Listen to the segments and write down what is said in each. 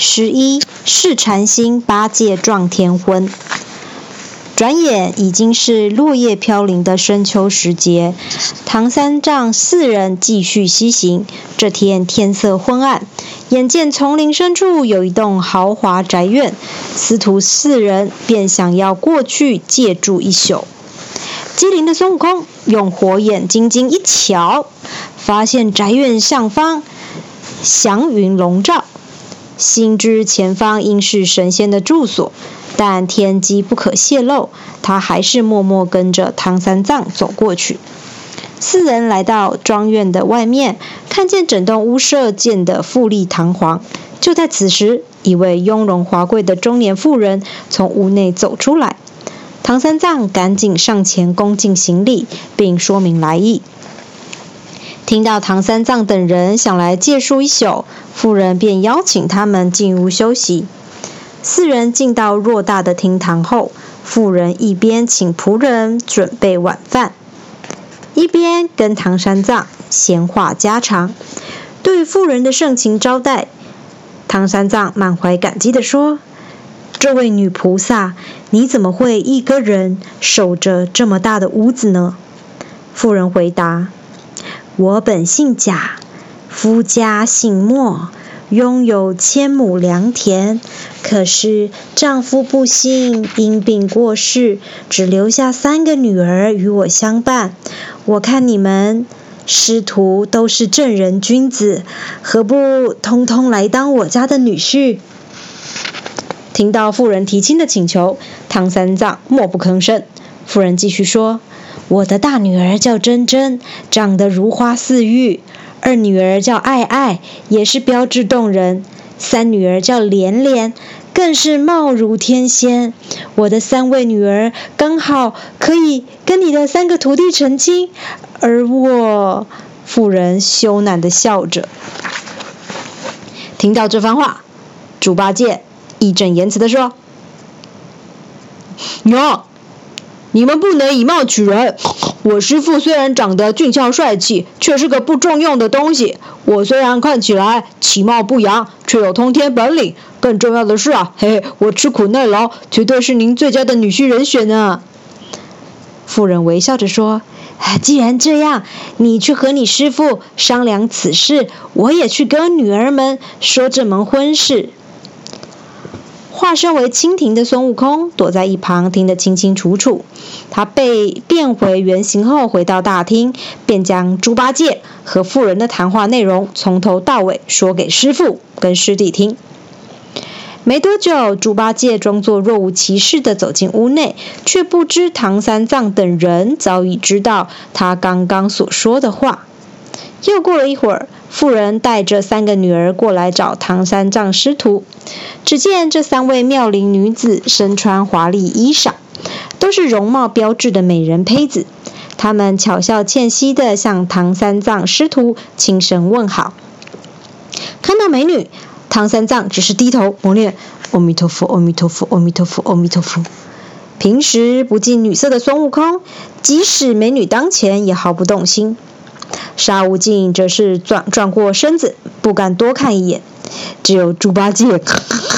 十一试禅心八戒撞天婚。转眼已经是落叶飘零的深秋时节，唐三藏四人继续西行。这天天色昏暗，眼见丛林深处有一栋豪华宅院，师徒四人便想要过去借住一宿。机灵的孙悟空用火眼金睛一瞧，发现宅院上方祥云笼罩，心知前方应是神仙的住所。但天机不可泄露，他还是默默跟着唐三藏走过去。四人来到庄院的外面，看见整栋屋舍建得富丽堂皇。就在此时，一位雍容华贵的中年妇人从屋内走出来。唐三藏赶紧上前恭敬行礼，并说明来意。听到唐三藏等人想来借宿一宿，妇人便邀请他们进屋休息。四人进到偌大的厅堂后，妇人一边请仆人准备晚饭，一边跟唐三藏闲话家常。对妇人的盛情招待，唐三藏满怀感激地说：“这位女菩萨，你怎么会一个人守着这么大的屋子呢？”妇人回答：“我本姓贾，夫家姓莫。”拥有千亩良田，可是丈夫不幸因病过世，只留下三个女儿与我相伴。我看你们师徒都是正人君子，何不通通来当我家的女婿？听到妇人提亲的请求，唐三藏默不吭声。妇人继续说：“我的大女儿叫珍珍，长得如花似玉。”二女儿叫爱爱，也是标致动人；三女儿叫莲莲，更是貌如天仙。我的三位女儿刚好可以跟你的三个徒弟成亲，而我，妇人羞赧的笑着。听到这番话，猪八戒义正言辞的说：“娘，你们不能以貌取人。”我师父虽然长得俊俏帅气，却是个不中用的东西。我虽然看起来其貌不扬，却有通天本领。更重要的是啊，嘿嘿，我吃苦耐劳，绝对是您最佳的女婿人选呢。妇人微笑着说：“既然这样，你去和你师父商量此事，我也去跟女儿们说这门婚事。”化身为蜻蜓的孙悟空躲在一旁，听得清清楚楚。他被变回原形后，回到大厅，便将猪八戒和妇人的谈话内容从头到尾说给师傅跟师弟听。没多久，猪八戒装作若无其事地走进屋内，却不知唐三藏等人早已知道他刚刚所说的话。又过了一会儿。妇人带着三个女儿过来找唐三藏师徒。只见这三位妙龄女子身穿华丽衣裳，都是容貌标致的美人胚子。她们巧笑倩兮地向唐三藏师徒轻声问好。看到美女，唐三藏只是低头默念：“阿弥陀佛，阿弥陀佛，阿弥陀佛，阿弥陀佛。”平时不近女色的孙悟空，即使美女当前，也毫不动心。沙悟净则是转转过身子，不敢多看一眼。只有猪八戒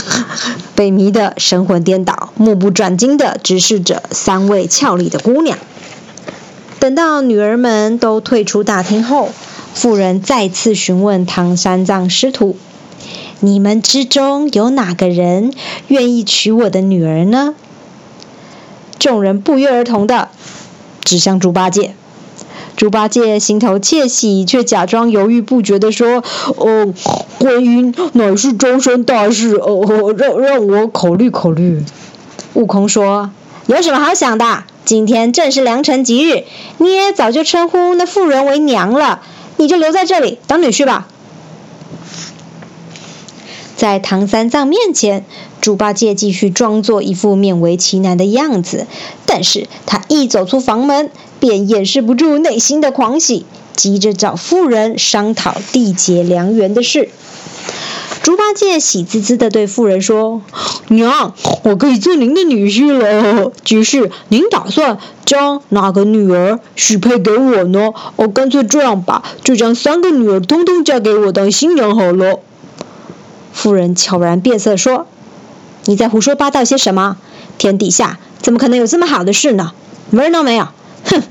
被迷得神魂颠倒，目不转睛地直视着三位俏丽的姑娘。等到女儿们都退出大厅后，妇人再次询问唐三藏师徒：“你们之中有哪个人愿意娶我的女儿呢？”众人不约而同地指向猪八戒。猪八戒心头窃喜，却假装犹豫不决地说：“哦，婚姻乃是终身大事，哦，让让我考虑考虑。”悟空说：“有什么好想的？今天正是良辰吉日，你也早就称呼那妇人为娘了，你就留在这里当女婿吧。”在唐三藏面前，猪八戒继续装作一副勉为其难的样子，但是他一走出房门。便掩饰不住内心的狂喜，急着找妇人商讨缔结良缘的事。猪八戒喜滋滋地对妇人说：“娘，我可以做您的女婿了。只是您打算将哪个女儿许配给我呢？哦，干脆这样吧，就将三个女儿通通嫁给我当新娘好了。”妇人悄然变色说：“你在胡说八道些什么？天底下怎么可能有这么好的事呢？门都没有！”哼！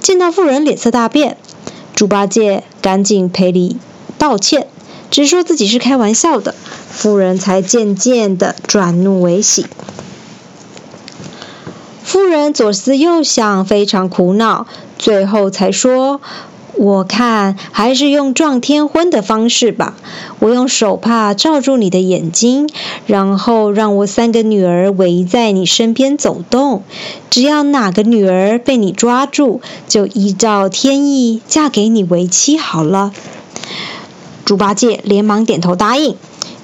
见到妇人脸色大变，猪八戒赶紧赔礼道歉，只说自己是开玩笑的。妇人才渐渐的转怒为喜。妇人左思右想，非常苦恼，最后才说：“我看还是用撞天婚的方式吧。我用手帕罩住你的眼睛，然后让我三个女儿围在你身边走动。只要哪个女儿被你抓住，就依照天意嫁给你为妻好了。”猪八戒连忙点头答应。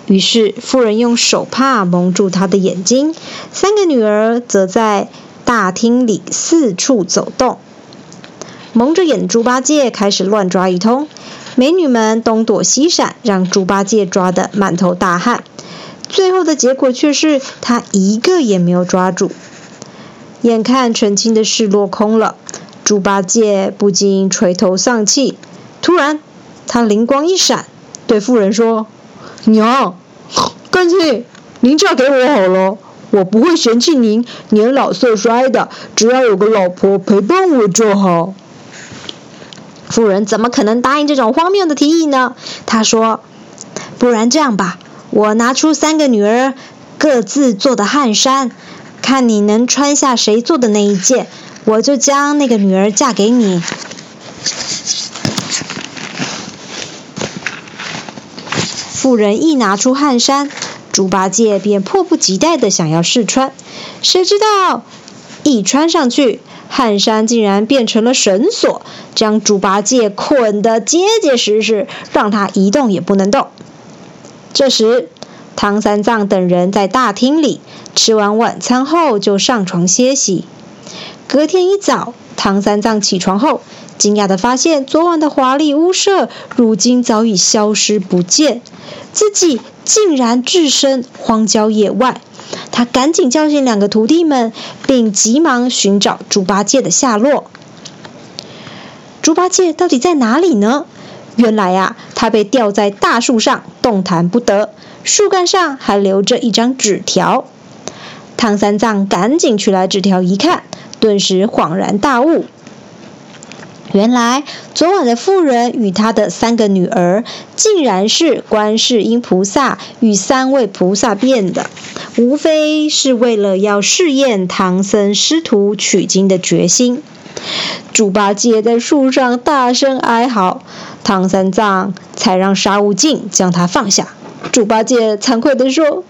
于是妇人用手帕蒙住他的眼睛，三个女儿则在。大厅里四处走动，蒙着眼猪八戒开始乱抓一通，美女们东躲西闪，让猪八戒抓得满头大汗。最后的结果却是他一个也没有抓住。眼看成亲的事落空了，猪八戒不禁垂头丧气。突然，他灵光一闪，对妇人说：“娘，干脆您嫁给我好了。”我不会嫌弃您年老色衰的，只要有个老婆陪伴我就好。夫人怎么可能答应这种荒谬的提议呢？她说：“不然这样吧，我拿出三个女儿各自做的汗衫，看你能穿下谁做的那一件，我就将那个女儿嫁给你。”妇人一拿出汗衫。猪八戒便迫不及待的想要试穿，谁知道一穿上去，汗衫竟然变成了绳索，将猪八戒捆得结结实实，让他一动也不能动。这时，唐三藏等人在大厅里吃完晚餐后就上床歇息。隔天一早，唐三藏起床后，惊讶的发现昨晚的华丽屋舍如今早已消失不见，自己。竟然置身荒郊野外，他赶紧叫醒两个徒弟们，并急忙寻找猪八戒的下落。猪八戒到底在哪里呢？原来呀，他被吊在大树上，动弹不得，树干上还留着一张纸条。唐三藏赶紧取来纸条一看，顿时恍然大悟。原来昨晚的妇人与她的三个女儿，竟然是观世音菩萨与三位菩萨变的，无非是为了要试验唐僧师徒取经的决心。猪八戒在树上大声哀嚎，唐三藏才让沙悟净将他放下。猪八戒惭愧地说：“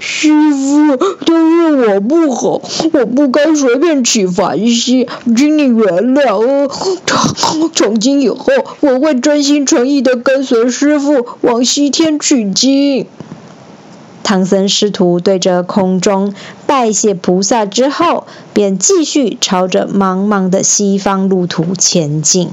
师傅，都是我不好，我不该随便起凡心，请你原谅。哦 从今以后，我会专心诚意地跟随师傅往西天取经。”唐僧师徒对着空中拜谢菩萨之后，便继续朝着茫茫的西方路途前进。